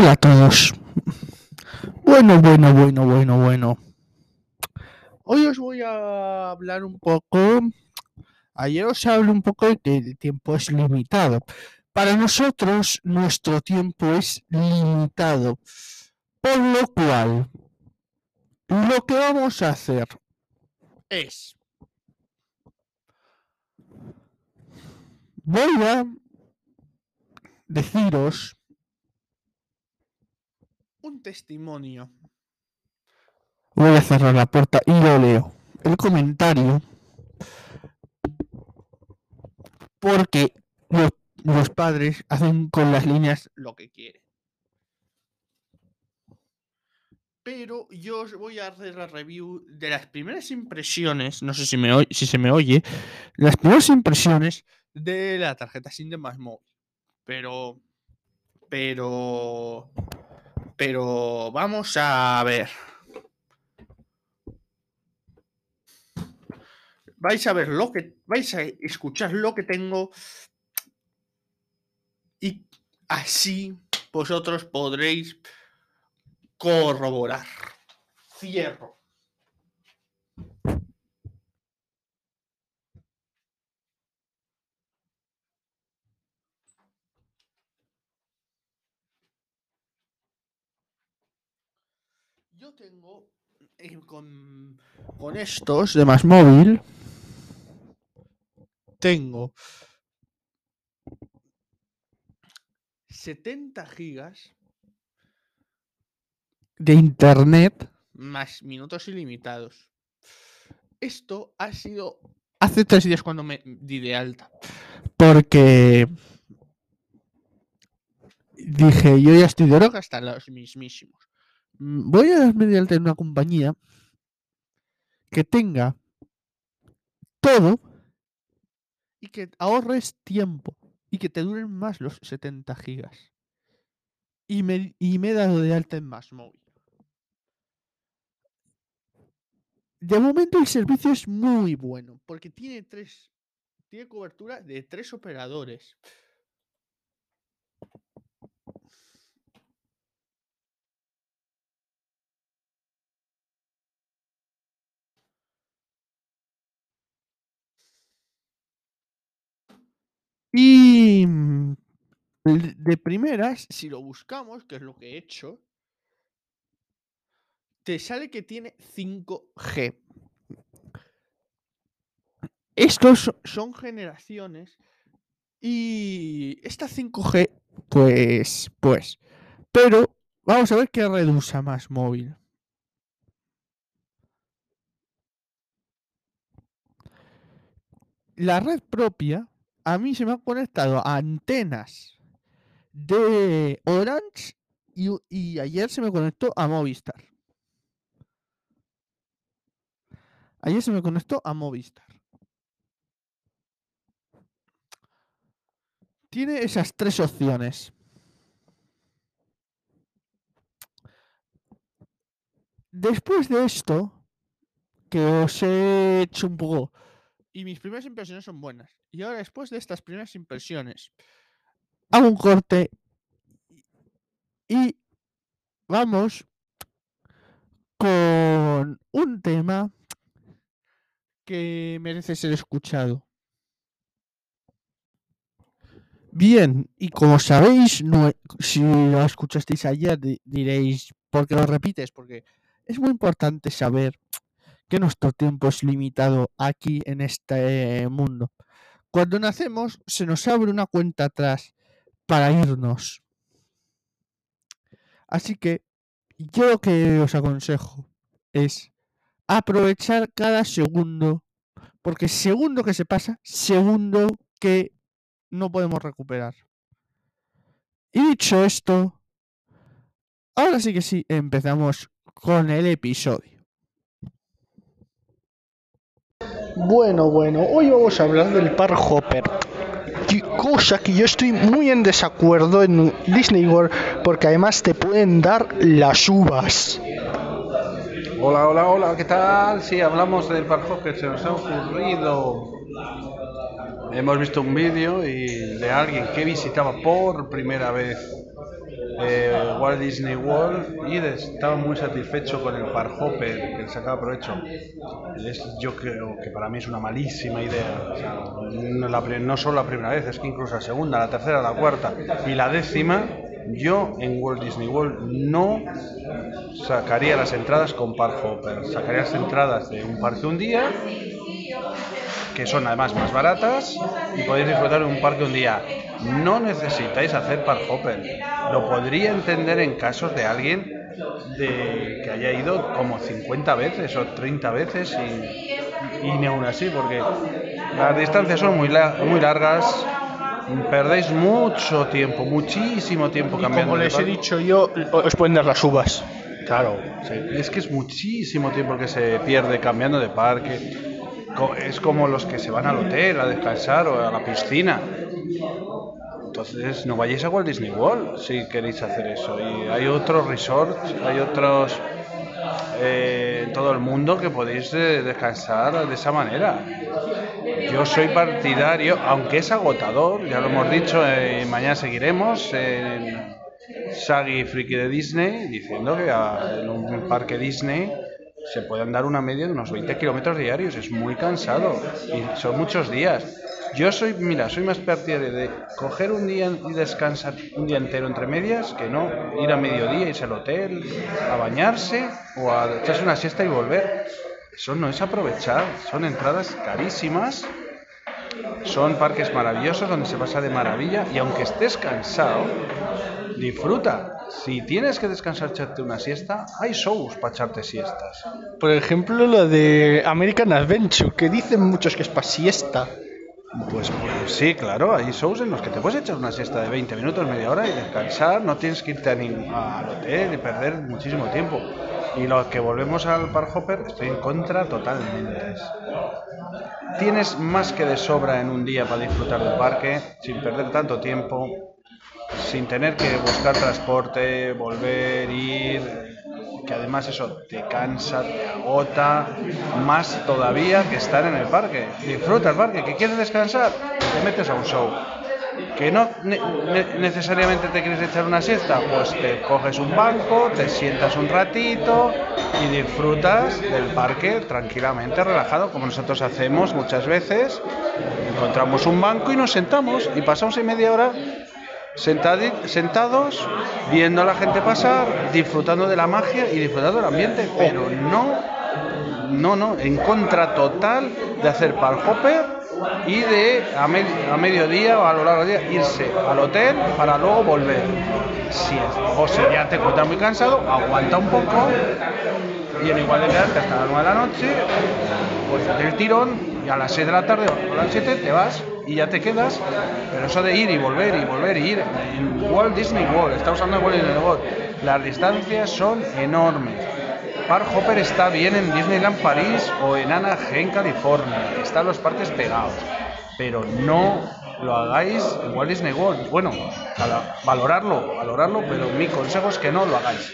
Hola a todos. Bueno, bueno, bueno, bueno, bueno. Hoy os voy a hablar un poco. Ayer os hablé un poco de que el tiempo es limitado. Para nosotros, nuestro tiempo es limitado. Por lo cual, lo que vamos a hacer es. Voy a deciros un testimonio. Voy a cerrar la puerta y lo leo. El comentario. Porque los, los padres hacen con las líneas lo que quieren. Pero yo os voy a hacer la review de las primeras impresiones. No sé si, me si se me oye. Las primeras impresiones de la tarjeta SIM de Más Móvil. Pero. Pero. Pero vamos a ver. Vais a ver lo que. Vais a escuchar lo que tengo. Y así vosotros podréis corroborar. Cierro. Tengo eh, con, con estos de más móvil. Tengo 70 gigas de internet más minutos ilimitados. Esto ha sido hace tres días cuando me di de alta. Porque dije, yo ya estoy de droga hasta los mismísimos. Mm, Voy a darme de alta en una compañía que tenga todo y que ahorres tiempo y que te duren más los 70 gigas. Y me, y me he dado de alta en más móvil. De momento el servicio es muy bueno porque tiene tres tiene cobertura de tres operadores. Y mm, de primeras, si lo buscamos, que es lo que he hecho, te sale que tiene 5G. Estos so- son generaciones y esta 5G, pues, pues, pero vamos a ver qué red más móvil. La red propia, a mí se me han conectado a antenas de Orange y, y ayer se me conectó a Movistar. Ayer se me conectó a Movistar. Tiene esas tres opciones. Después de esto, que os he hecho un poco... Y mis primeras impresiones son buenas. Y ahora, después de estas primeras impresiones, hago un corte y vamos con un tema que merece ser escuchado. Bien, y como sabéis, no si lo escuchasteis ayer, di- diréis, ¿por qué lo repites? Porque es muy importante saber que nuestro tiempo es limitado aquí en este mundo. Cuando nacemos, se nos abre una cuenta atrás para irnos. Así que yo lo que os aconsejo es aprovechar cada segundo, porque segundo que se pasa, segundo que no podemos recuperar. Y dicho esto, ahora sí que sí, empezamos con el episodio. Bueno, bueno, hoy vamos a hablar del Park Hopper. Cosa que yo estoy muy en desacuerdo en Disney World porque además te pueden dar las uvas. Hola, hola, hola, ¿qué tal? Sí, hablamos del Park Hopper, se nos ha ocurrido. Hemos visto un vídeo y de alguien que visitaba por primera vez eh, Walt Disney World y estaba muy satisfecho con el Park Hopper, que le sacaba provecho. Es- yo creo que para mí es una malísima idea. No, no solo la primera vez, es que incluso la segunda, la tercera, la cuarta y la décima, yo en Walt Disney World no sacaría las entradas con Park Hopper. Sacaría las entradas de un parque un día que son además más baratas y podéis disfrutar de un parque un día. No necesitáis hacer park hopper. Lo podría entender en casos de alguien de, que haya ido como 50 veces o 30 veces y, y ni aún así, porque las distancias son muy, la- muy largas, perdéis mucho tiempo, muchísimo tiempo Y cambiando como de les he dicho yo, os pueden dar las uvas. Claro, sí. es que es muchísimo tiempo que se pierde cambiando de parque. Es como los que se van al hotel a descansar o a la piscina. Entonces no vayáis a Walt Disney World si queréis hacer eso. Y hay otros resorts, hay otros eh, en todo el mundo que podéis eh, descansar de esa manera. Yo soy partidario, aunque es agotador, ya lo hemos dicho, eh, mañana seguiremos en Sagi Friki de Disney diciendo que a- en un parque Disney se puede andar una media de unos 20 kilómetros diarios, es muy cansado y son muchos días. Yo soy, mira, soy más partidario de coger un día y descansar un día entero entre medias que no ir a mediodía, irse al hotel, a bañarse o a echarse una siesta y volver. Eso no es aprovechar, son entradas carísimas son parques maravillosos donde se pasa de maravilla y aunque estés cansado, disfruta. Si tienes que descansar, echarte una siesta, hay shows para echarte siestas. Por ejemplo, lo de American Adventure, que dicen muchos que es para siesta. Pues, pues sí, claro, hay shows en los que te puedes echar una siesta de 20 minutos, media hora y descansar, no tienes que irte a nin- al hotel y perder muchísimo tiempo. Y lo que volvemos al Park Hopper, estoy en contra totalmente. Tienes más que de sobra en un día para disfrutar del parque, sin perder tanto tiempo, sin tener que buscar transporte, volver, ir, que además eso te cansa, te agota, más todavía que estar en el parque. Disfruta el parque, que quieres descansar, te metes a un show. Que no ne- ne- necesariamente te quieres echar una siesta, pues te coges un banco, te sientas un ratito y disfrutas del parque tranquilamente, relajado, como nosotros hacemos muchas veces. Encontramos un banco y nos sentamos y pasamos ahí media hora sentados, viendo a la gente pasar, disfrutando de la magia y disfrutando del ambiente, pero no, no, no, en contra total de hacer park hopper y de a, me- a mediodía o a lo largo del día irse al hotel para luego volver. Si es, o si ya te encuentras muy cansado, aguanta un poco y en igual de quedarte hasta las 9 de la noche, pues el tirón y a las 6 de la tarde o a las 7 te vas y ya te quedas. Pero eso de ir y volver y volver y ir en Walt Disney World, está usando Walt Disney World, las distancias son enormes. Park Hopper está bien en Disneyland París o en Anaheim, California, están los parques pegados, pero no lo hagáis en Walt Disney World. Bueno, valorarlo, valorarlo, pero mi consejo es que no lo hagáis.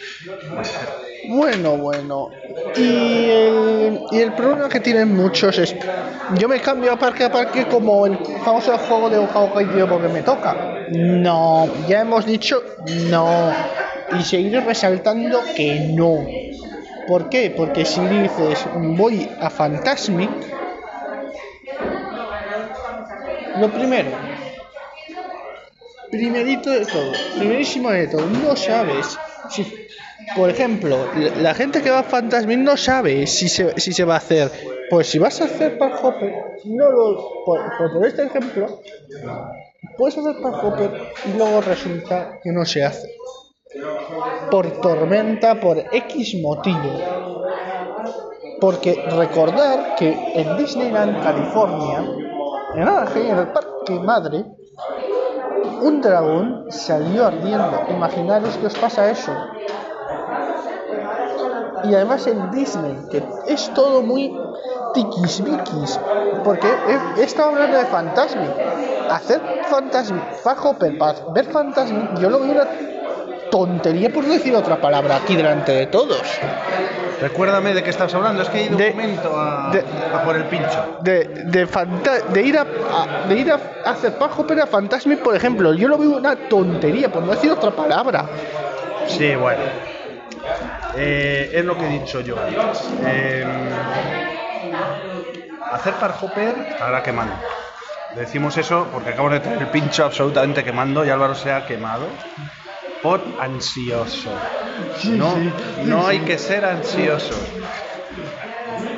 Bueno. Y el, y el problema que tienen muchos es. Yo me cambio a parque a parque como el famoso juego de Hokkaido porque me toca. No, ya hemos dicho no. Y seguiré resaltando que no. ¿Por qué? Porque si dices voy a Fantasmic. Lo primero, primerito de todo, primerísimo de todo, no sabes si, por ejemplo, la gente que va a Fantasmic no sabe si se, si se va a hacer. Pues si vas a hacer Park Hopper, no lo, por, por este ejemplo, puedes hacer Park Hopper y luego resulta que no se hace. Por tormenta, por X motivo. Porque recordar que en Disneyland, California, en Anaheim, en el Parque Madre, un dragón salió ardiendo. Imaginaros que os pasa eso. Y además en Disney, que es todo muy tiquismiquis. Porque he, he estado hablando de Fantasmic. Hacer Fantasmic, Far Hopper para ver Fantasmic, yo lo veo una tontería, por no decir otra palabra, aquí delante de todos. Recuérdame de qué estás hablando, es que he ido De- un momento a, de- a por el pincho. De, de, fanta- de ir, a, a- de ir a hacer Parhopper a Fantasmic, por ejemplo, yo lo veo una tontería, por no decir otra palabra. Sí, bueno. Eh, es lo que he dicho yo. Eh, hacer parhopper estará quemando. Decimos eso porque acabo de tener el pincho absolutamente quemando y Álvaro se ha quemado por ansioso. No, no hay que ser ansioso.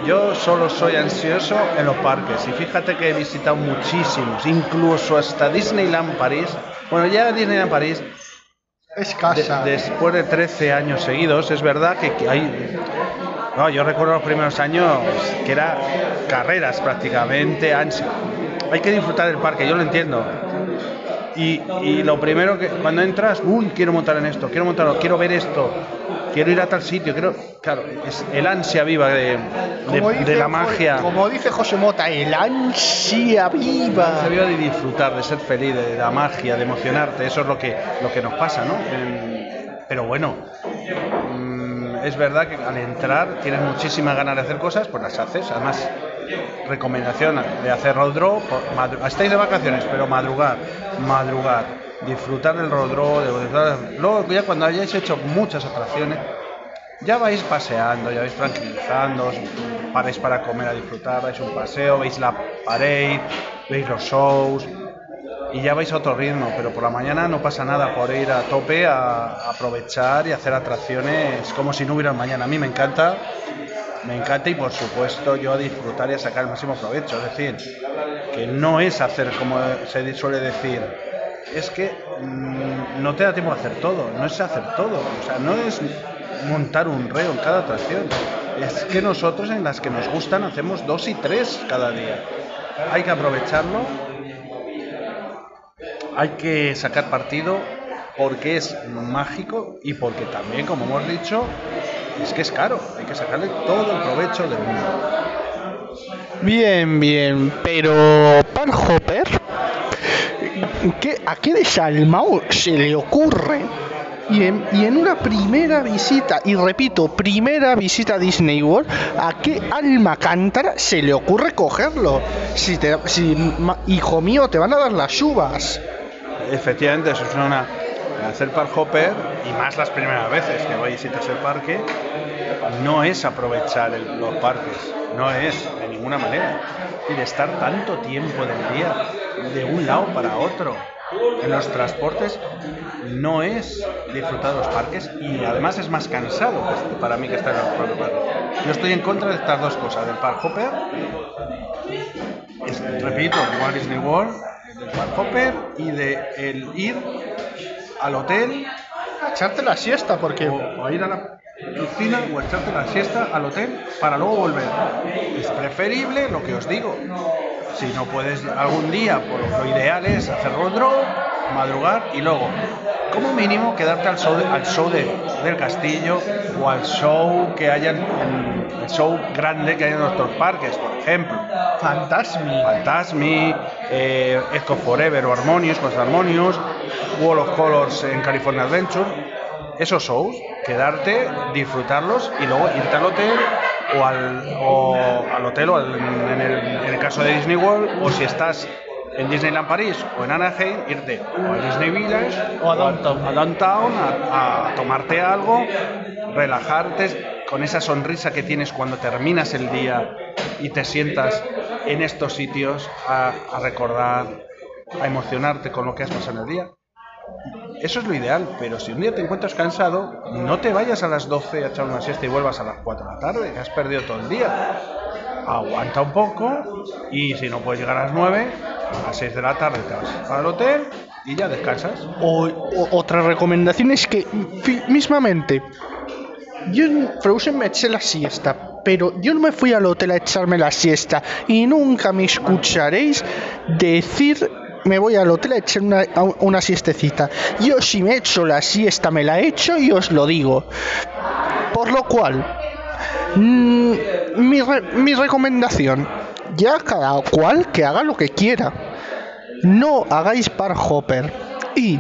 Yo solo soy ansioso en los parques y fíjate que he visitado muchísimos, incluso hasta Disneyland París. Bueno, ya Disneyland París Es de- después de 13 años seguidos, es verdad que, que hay. No, yo recuerdo los primeros años que era carreras prácticamente, ansia. Hay que disfrutar del parque, yo lo entiendo. Y, y lo primero que cuando entras, uy, quiero montar en esto, quiero montarlo, quiero ver esto, quiero ir a tal sitio, quiero. Claro, es el ansia viva de, de- de la magia. Como dice José Mota, el ansia viva. Se viva de disfrutar, de ser feliz, de la magia, de emocionarte, eso es lo que, lo que nos pasa, ¿no? Pero bueno, mm, es verdad que al entrar tienes muchísimas ganas de hacer cosas, pues las haces. Además, recomendación de hacer road draw, estáis de vacaciones, pero madrugar, madrugar, disfrutar del road draw, de luego ya cuando hayáis hecho muchas atracciones, ya vais paseando, ya vais tranquilizando, paráis para comer a disfrutar, vais un paseo, veis la parade, veis los shows y ya vais a otro ritmo, pero por la mañana no pasa nada por ir a tope a, aprovechar y hacer atracciones como si no hubiera mañana. A mí me encanta, me encanta y por supuesto yo a disfrutar y a sacar el máximo provecho. Es decir, que no es hacer como se suele decir, es que mm, no te da tiempo a hacer todo, no es hacer todo, o sea, no es montar un reo en cada atracción, es que nosotros en las que nos gustan hacemos dos y tres cada día. Hay que aprovecharlo, hay que sacar partido porque es mágico y porque también, como hemos dicho, es que es caro, hay que sacarle todo el provecho del mundo. Bien, bien, pero Parhopper, ¿qué, ¿a qué desalmado se le ocurre? Y en, y en una primera visita, y repito, primera visita a Disney World, ¿a qué alma cántara se le ocurre cogerlo? Si, te, si ma- hijo mío, te van a dar las uvas. Efectivamente, eso es una hacer park hopper y más las primeras veces que visitas el parque no es aprovechar el- los parques, no es de ninguna manera. Y de estar tanto tiempo del día de un lado para otro en los transportes no es disfrutar de los parques y además es más cansado para mí que estar en los propios parques. Yo estoy en contra de estas dos cosas, del park hopper es- repito, Walt Disney World, del Park Hopper y de el ir al hotel A echarte la siesta, porque o, o a ir a la piscina o a echarte la siesta al hotel para luego volver. Es preferible lo que os digo. Si no puedes algún día, pues lo ideal es hacer road draw, madrugar y luego, como mínimo, quedarte al show, de- al show de- del castillo o al show que haya en el show grande que hay en nuestros parques, por ejemplo. Fantasmi. Fantasmi, eh, Echo Forever o Harmonious, pues Harmonious, Wall of Colors en California Adventure. Esos shows, quedarte, disfrutarlos y luego irte al hotel o al, o al hotel o al- en, el, en el caso de Disney World o si estás en Disneyland París o en Anaheim, irte o a Disney Village O a Downtown. a, downtown, a, a tomarte algo, relajarte con esa sonrisa que tienes cuando terminas el día y te sientas en estos sitios a, a recordar, a emocionarte con lo que has pasado en el día. Eso es lo ideal, pero si un día te encuentras cansado, no te vayas a las 12 a echar una siesta y vuelvas a las 4 de la tarde, que has perdido todo el día. Aguanta un poco y si no puedes llegar a las 9, a las 6 de la tarde te vas al hotel y ya descansas. O, o- otra recomendación es que, mismamente, yo en Frozen me eché la siesta, pero yo no me fui al hotel a echarme la siesta y nunca me escucharéis decir me voy al hotel a echar una, una siestecita. Yo si me echo la siesta me la echo y os lo digo. Por lo cual, mm, mi, mi recomendación, ya cada cual que haga lo que quiera no hagáis par hopper y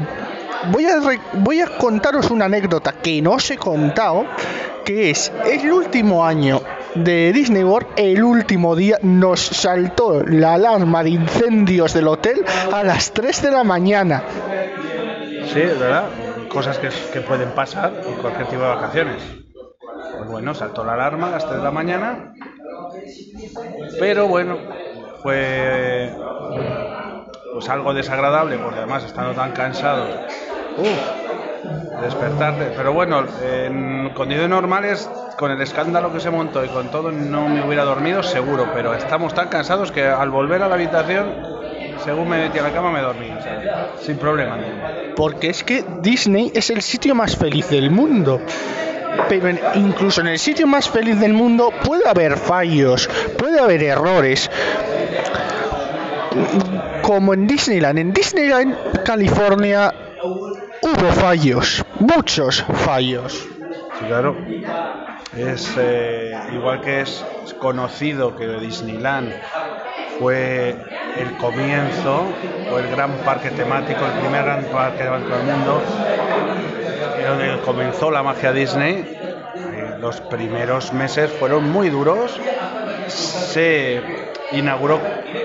voy a, re- voy a contaros una anécdota que no os he contado, que es el último año de Disney World, el último día nos saltó la alarma de incendios del hotel a las 3 de la mañana. Sí, es verdad. Cosas que, pueden pasar en cualquier tipo de vacaciones. Pues bueno, saltó la alarma a las 3 de la mañana. Pero bueno, fue pues algo desagradable porque además estando tan cansados. Uf, despertarte. Pero bueno, en condiciones normales, con el escándalo que se montó y con todo, no me hubiera dormido seguro. Pero estamos tan cansados que al volver a la habitación, según me metí a la cama, me dormí. sin problema. Porque es que Disney es el sitio más feliz del mundo. Incluso en el sitio más feliz del mundo puede haber fallos, puede haber errores. Como en Disneyland. En Disneyland, California, hubo fallos, muchos fallos. Sí, claro. Es eh, igual que es conocido que Disneyland fue el comienzo o el gran parque temático, el primer gran parque temático del mundo, donde comenzó la magia Disney. Los primeros meses fueron muy duros. Se inauguró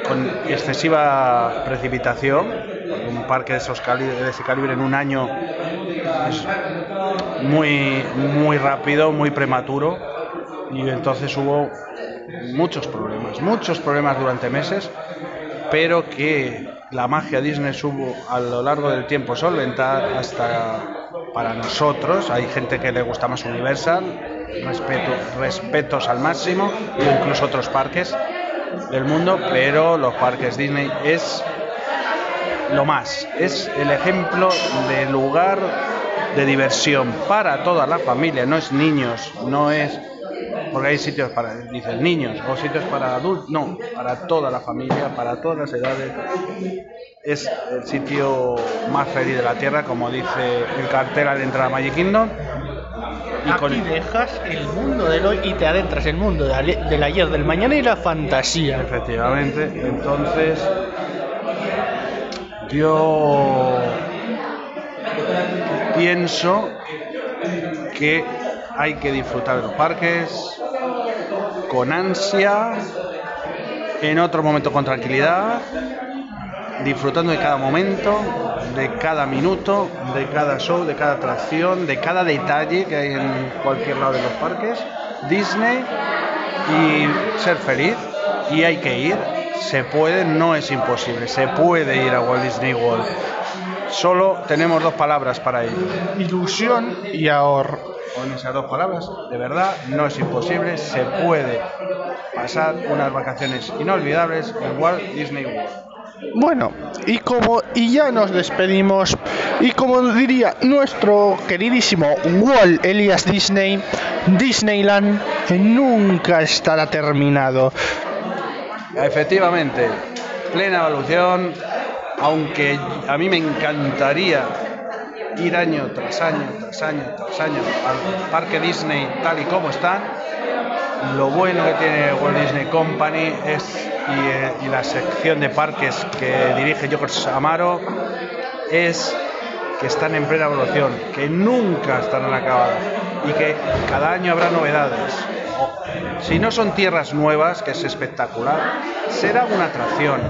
con excesiva precipitación. Parque de, esos de ese calibre en un año es muy, muy rápido, muy prematuro. Y entonces hubo muchos problemas, muchos problemas durante meses, pero que la magia Disney supo a lo largo del tiempo solventar hasta para nosotros, hay gente que le gusta más Universal, respeto, respetos al máximo, incluso otros parques del mundo, pero los parques Disney es lo más. Es el ejemplo de lugar de diversión para toda la familia, no es niños, no es porque hay sitios para dices niños o sitios para adultos, no, para toda la familia, para todas las edades. Es el sitio más feliz de la tierra, como dice el cartel al entrar a Magic Kingdom. Y con Aquí dejas el mundo del hoy y te adentras en el mundo del ayer, del mañana y la fantasía. Efectivamente, entonces yo pienso que hay que disfrutar de los parques con ansia, en otro momento con tranquilidad, disfrutando de cada momento, de cada minuto, de cada show, de cada atracción, de cada detalle que hay en cualquier lado de los parques. Disney y ser feliz y hay que ir. Se puede, no es imposible. Se puede ir a Walt Disney World. Solo tenemos dos palabras para ello. Ilusión y ahorro. Con esas dos palabras, de verdad, no es imposible. Se puede pasar unas vacaciones inolvidables en Walt Disney World. Bueno, y como y ya nos despedimos y como diría nuestro queridísimo Walt Elias Disney, Disneyland nunca estará terminado. Efectivamente, plena evolución, aunque a mí me encantaría ir año tras año, tras año, tras año al parque Disney tal y como están. Lo bueno que tiene Walt Disney Company es y, eh, la sección de parques que dirige George Amaro es que están en plena evolución, que nunca estarán acabadas y que cada año habrá novedades. Si no son tierras nuevas, que es espectacular, será alguna atracción,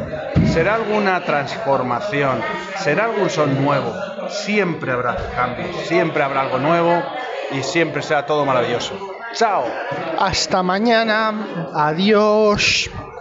será alguna transformación, será algún son nuevo. Siempre habrá cambios, siempre habrá algo nuevo y siempre será todo maravilloso. ¡Chao! Hasta mañana. Adiós.